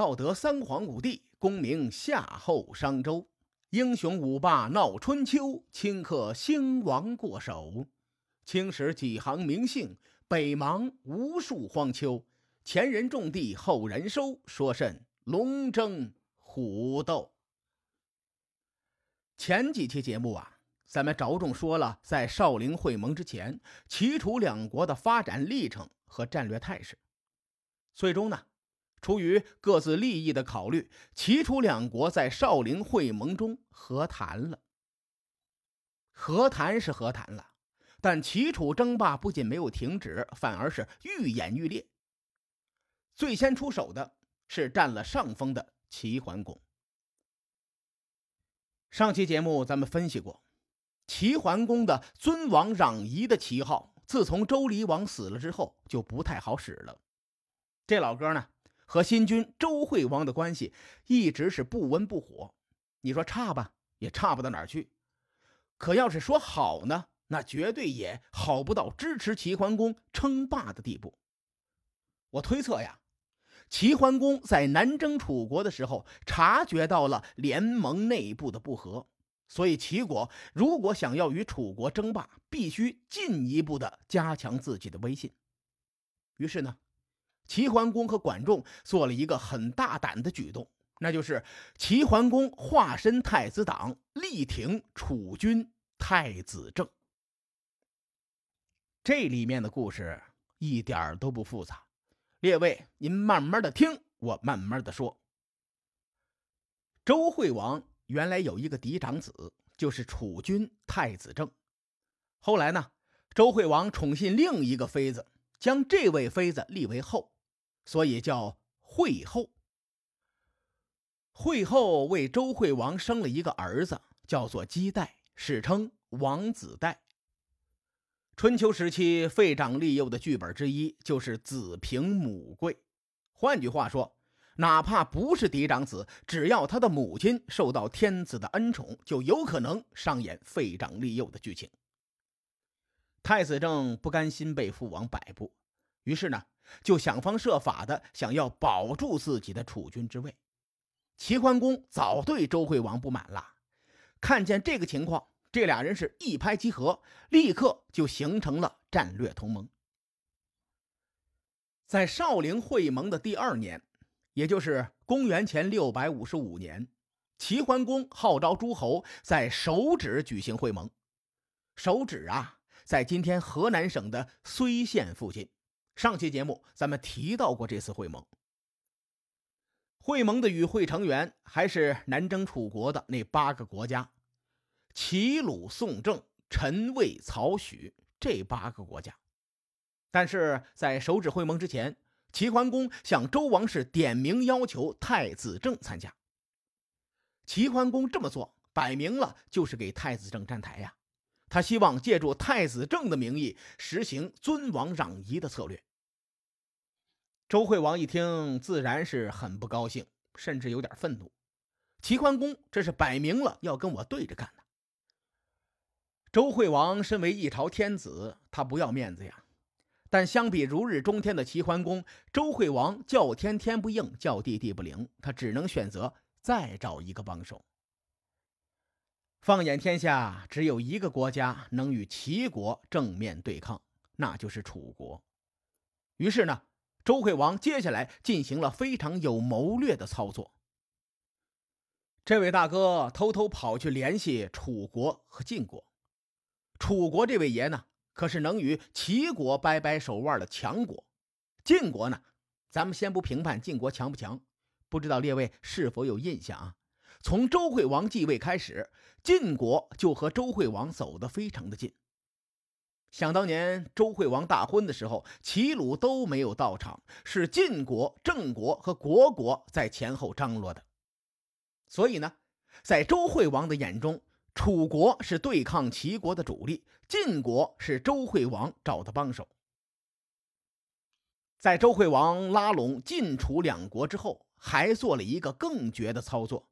道德三皇五帝，功名夏后商周。英雄五霸闹春秋，顷刻兴亡过手。青史几行名姓，北邙无数荒丘。前人种地，后人收，说甚龙争虎斗？前几期节目啊，咱们着重说了在少陵会盟之前，齐楚两国的发展历程和战略态势。最终呢？出于各自利益的考虑，齐楚两国在少林会盟中和谈了。和谈是和谈了，但齐楚争霸不仅没有停止，反而是愈演愈烈。最先出手的是占了上风的齐桓公。上期节目咱们分析过，齐桓公的尊王攘夷的旗号，自从周厉王死了之后就不太好使了。这老哥呢？和新君周惠王的关系一直是不温不火，你说差吧，也差不到哪儿去。可要是说好呢，那绝对也好不到支持齐桓公称霸的地步。我推测呀，齐桓公在南征楚国的时候，察觉到了联盟内部的不和，所以齐国如果想要与楚国争霸，必须进一步的加强自己的威信。于是呢。齐桓公和管仲做了一个很大胆的举动，那就是齐桓公化身太子党，力挺楚军太子正。这里面的故事一点都不复杂，列位您慢慢的听，我慢慢的说。周惠王原来有一个嫡长子，就是楚军太子正。后来呢，周惠王宠信另一个妃子，将这位妃子立为后。所以叫惠后。惠后为周惠王生了一个儿子，叫做姬代，史称王子代。春秋时期废长立幼的剧本之一就是子凭母贵。换句话说，哪怕不是嫡长子，只要他的母亲受到天子的恩宠，就有可能上演废长立幼的剧情。太子正不甘心被父王摆布，于是呢。就想方设法的想要保住自己的储君之位。齐桓公早对周惠王不满了，看见这个情况，这俩人是一拍即合，立刻就形成了战略同盟。在少陵会盟的第二年，也就是公元前六百五十五年，齐桓公号召诸侯在首止举行会盟。首止啊，在今天河南省的睢县附近。上期节目咱们提到过这次会盟，会盟的与会成员还是南征楚国的那八个国家：齐、鲁、宋、郑、陈、魏、曹、许这八个国家。但是在手指会盟之前，齐桓公向周王室点名要求太子正参加。齐桓公这么做，摆明了就是给太子正站台呀，他希望借助太子正的名义实行尊王攘夷的策略。周惠王一听，自然是很不高兴，甚至有点愤怒。齐桓公这是摆明了要跟我对着干呢。周惠王身为一朝天子，他不要面子呀。但相比如日中天的齐桓公，周惠王叫天天不应，叫地地不灵，他只能选择再找一个帮手。放眼天下，只有一个国家能与齐国正面对抗，那就是楚国。于是呢。周惠王接下来进行了非常有谋略的操作。这位大哥偷偷跑去联系楚国和晋国。楚国这位爷呢，可是能与齐国掰掰手腕的强国。晋国呢，咱们先不评判晋国强不强，不知道列位是否有印象啊？从周惠王继位开始，晋国就和周惠王走得非常的近。想当年周惠王大婚的时候，齐鲁都没有到场，是晋国、郑国和国国在前后张罗的。所以呢，在周惠王的眼中，楚国是对抗齐国的主力，晋国是周惠王找的帮手。在周惠王拉拢晋楚两国之后，还做了一个更绝的操作：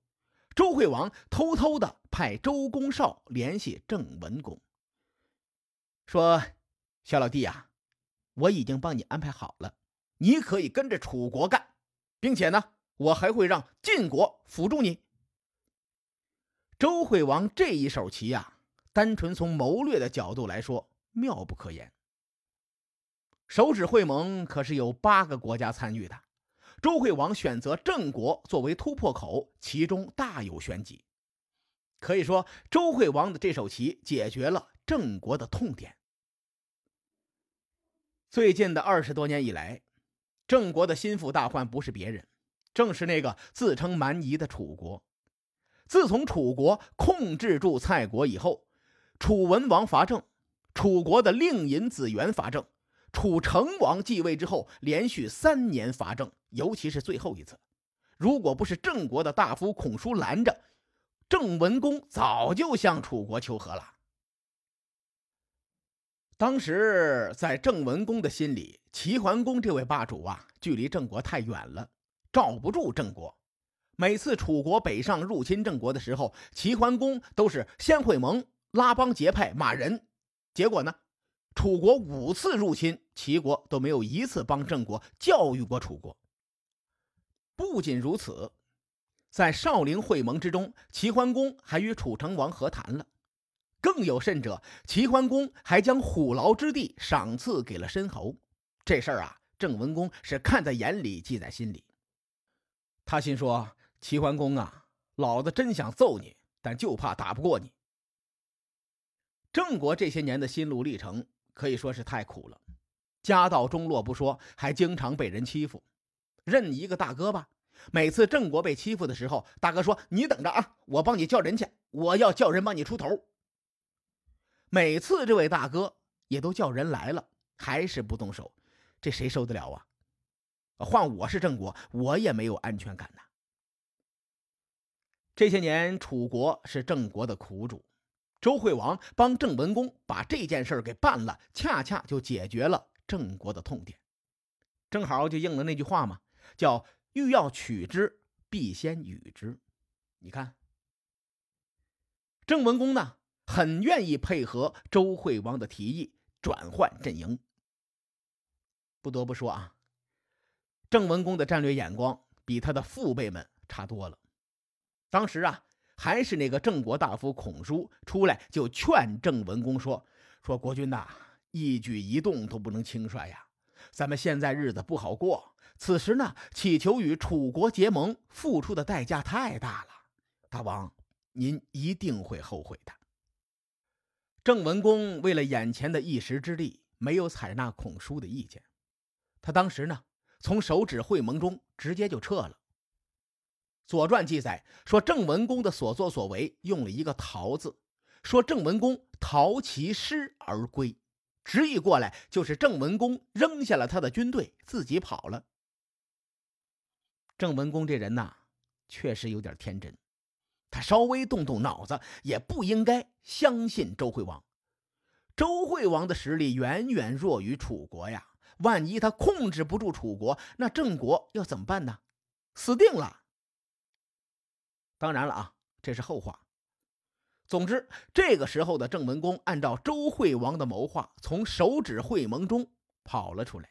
周惠王偷偷的派周公绍联系郑文公。说，小老弟呀，我已经帮你安排好了，你可以跟着楚国干，并且呢，我还会让晋国辅助你。周惠王这一手棋呀，单纯从谋略的角度来说，妙不可言。手指会盟可是有八个国家参与的，周惠王选择郑国作为突破口，其中大有玄机。可以说，周惠王的这手棋解决了郑国的痛点。最近的二十多年以来，郑国的心腹大患不是别人，正是那个自称蛮夷的楚国。自从楚国控制住蔡国以后，楚文王伐郑，楚国的令尹子元伐郑。楚成王继位之后，连续三年伐郑，尤其是最后一次，如果不是郑国的大夫孔叔拦着，郑文公早就向楚国求和了。当时在郑文公的心里，齐桓公这位霸主啊，距离郑国太远了，罩不住郑国。每次楚国北上入侵郑国的时候，齐桓公都是先会盟、拉帮结派、骂人，结果呢？楚国五次入侵齐国都没有一次帮郑国教育过楚国。不仅如此，在少陵会盟之中，齐桓公还与楚成王和谈了。更有甚者，齐桓公还将虎牢之地赏赐给了申侯。这事儿啊，郑文公是看在眼里，记在心里。他心说：“齐桓公啊，老子真想揍你，但就怕打不过你。”郑国这些年的心路历程。可以说是太苦了，家道中落不说，还经常被人欺负。认一个大哥吧，每次郑国被欺负的时候，大哥说：“你等着啊，我帮你叫人去，我要叫人帮你出头。”每次这位大哥也都叫人来了，还是不动手，这谁受得了啊？换我是郑国，我也没有安全感呐。这些年，楚国是郑国的苦主。周惠王帮郑文公把这件事给办了，恰恰就解决了郑国的痛点，正好就应了那句话嘛，叫“欲要取之，必先予之”。你看，郑文公呢，很愿意配合周惠王的提议，转换阵营。不得不说啊，郑文公的战略眼光比他的父辈们差多了。当时啊。还是那个郑国大夫孔叔出来就劝郑文公说：“说国君呐，一举一动都不能轻率呀，咱们现在日子不好过。此时呢，祈求与楚国结盟，付出的代价太大了。大王，您一定会后悔的。”郑文公为了眼前的一时之利，没有采纳孔叔的意见。他当时呢，从手指会盟中直接就撤了。《左传》记载说，郑文公的所作所为用了一个“逃”字，说郑文公逃其师而归，直译过来就是郑文公扔下了他的军队，自己跑了。郑文公这人呐，确实有点天真，他稍微动动脑子，也不应该相信周惠王。周惠王的实力远远弱于楚国呀，万一他控制不住楚国，那郑国要怎么办呢？死定了。当然了啊，这是后话。总之，这个时候的郑文公按照周惠王的谋划，从手指会盟中跑了出来。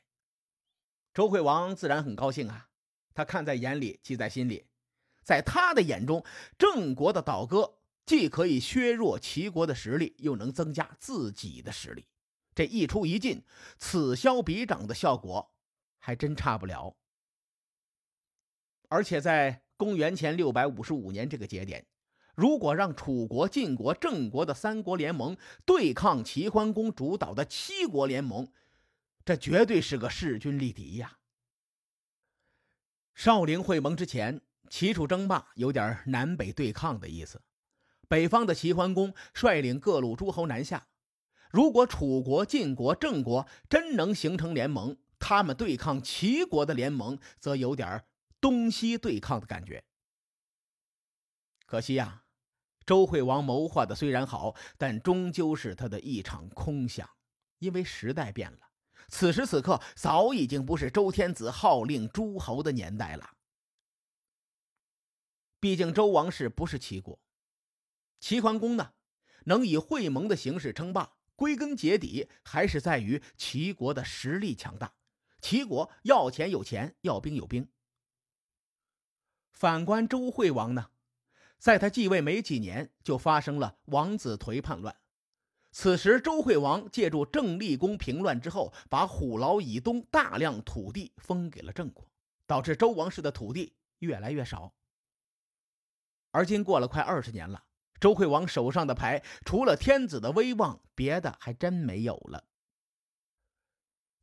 周惠王自然很高兴啊，他看在眼里，记在心里。在他的眼中，郑国的倒戈既可以削弱齐国的实力，又能增加自己的实力。这一出一进，此消彼长的效果还真差不了。而且在。公元前六百五十五年这个节点，如果让楚国、晋国、郑国的三国联盟对抗齐桓公主导的七国联盟，这绝对是个势均力敌呀。少陵会盟之前，齐楚争霸有点南北对抗的意思。北方的齐桓公率领各路诸侯南下，如果楚国、晋国、郑国真能形成联盟，他们对抗齐国的联盟，则有点东西对抗的感觉，可惜呀，周惠王谋划的虽然好，但终究是他的一场空想。因为时代变了，此时此刻早已经不是周天子号令诸侯的年代了。毕竟周王室不是齐国，齐桓公呢，能以会盟的形式称霸，归根结底还是在于齐国的实力强大。齐国要钱有钱，要兵有兵。反观周惠王呢，在他继位没几年，就发生了王子颓叛乱。此时，周惠王借助郑立公平乱之后，把虎牢以东大量土地封给了郑国，导致周王室的土地越来越少。而今过了快二十年了，周惠王手上的牌除了天子的威望，别的还真没有了。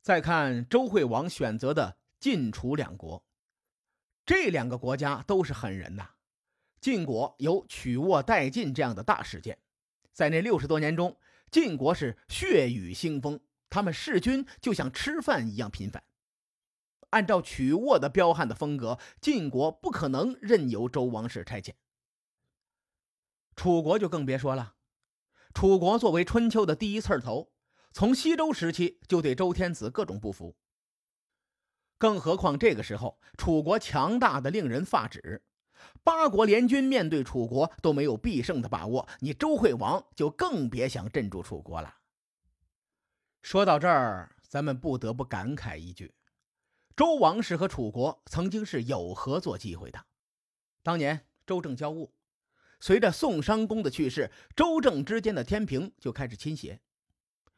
再看周惠王选择的晋楚两国，这两个国家都是狠人呐。晋国有曲沃代晋这样的大事件，在那六十多年中。晋国是血雨腥风，他们弑君就像吃饭一样频繁。按照曲沃的彪悍的风格，晋国不可能任由周王室差遣。楚国就更别说了，楚国作为春秋的第一刺头，从西周时期就对周天子各种不服。更何况这个时候，楚国强大的令人发指。八国联军面对楚国都没有必胜的把握，你周惠王就更别想镇住楚国了。说到这儿，咱们不得不感慨一句：周王室和楚国曾经是有合作机会的。当年周郑交恶，随着宋襄公的去世，周郑之间的天平就开始倾斜。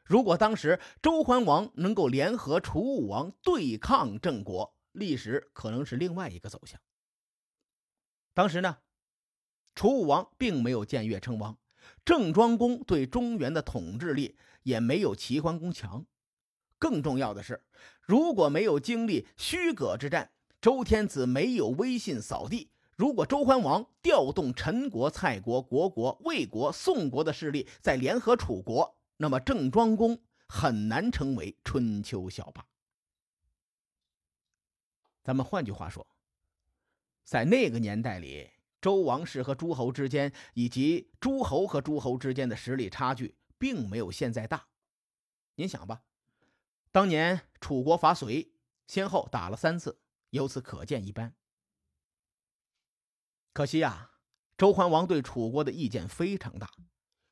如果当时周桓王能够联合楚武王对抗郑国，历史可能是另外一个走向。当时呢，楚武王并没有僭越称王，郑庄公对中原的统治力也没有齐桓公强。更重要的是，如果没有经历虚葛之战，周天子没有威信扫地，如果周桓王调动陈国、蔡国、国国、魏国、宋国的势力再联合楚国，那么郑庄公很难成为春秋小霸。咱们换句话说。在那个年代里，周王室和诸侯之间，以及诸侯和诸侯之间的实力差距，并没有现在大。您想吧，当年楚国伐隋，先后打了三次，由此可见一斑。可惜啊，周桓王对楚国的意见非常大。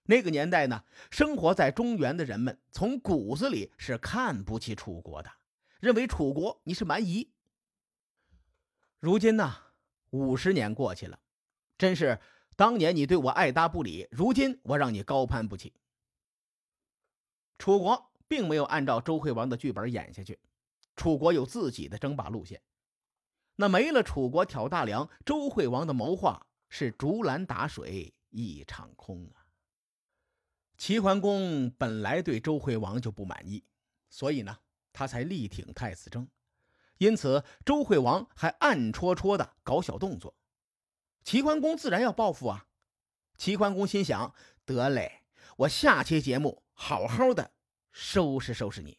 那个年代呢，生活在中原的人们从骨子里是看不起楚国的，认为楚国你是蛮夷。如今呢？五十年过去了，真是当年你对我爱答不理，如今我让你高攀不起。楚国并没有按照周惠王的剧本演下去，楚国有自己的争霸路线。那没了楚国挑大梁，周惠王的谋划是竹篮打水一场空啊。齐桓公本来对周惠王就不满意，所以呢，他才力挺太子争。因此，周惠王还暗戳戳的搞小动作，齐桓公自然要报复啊。齐桓公心想：得嘞，我下期节目好好的收拾收拾你。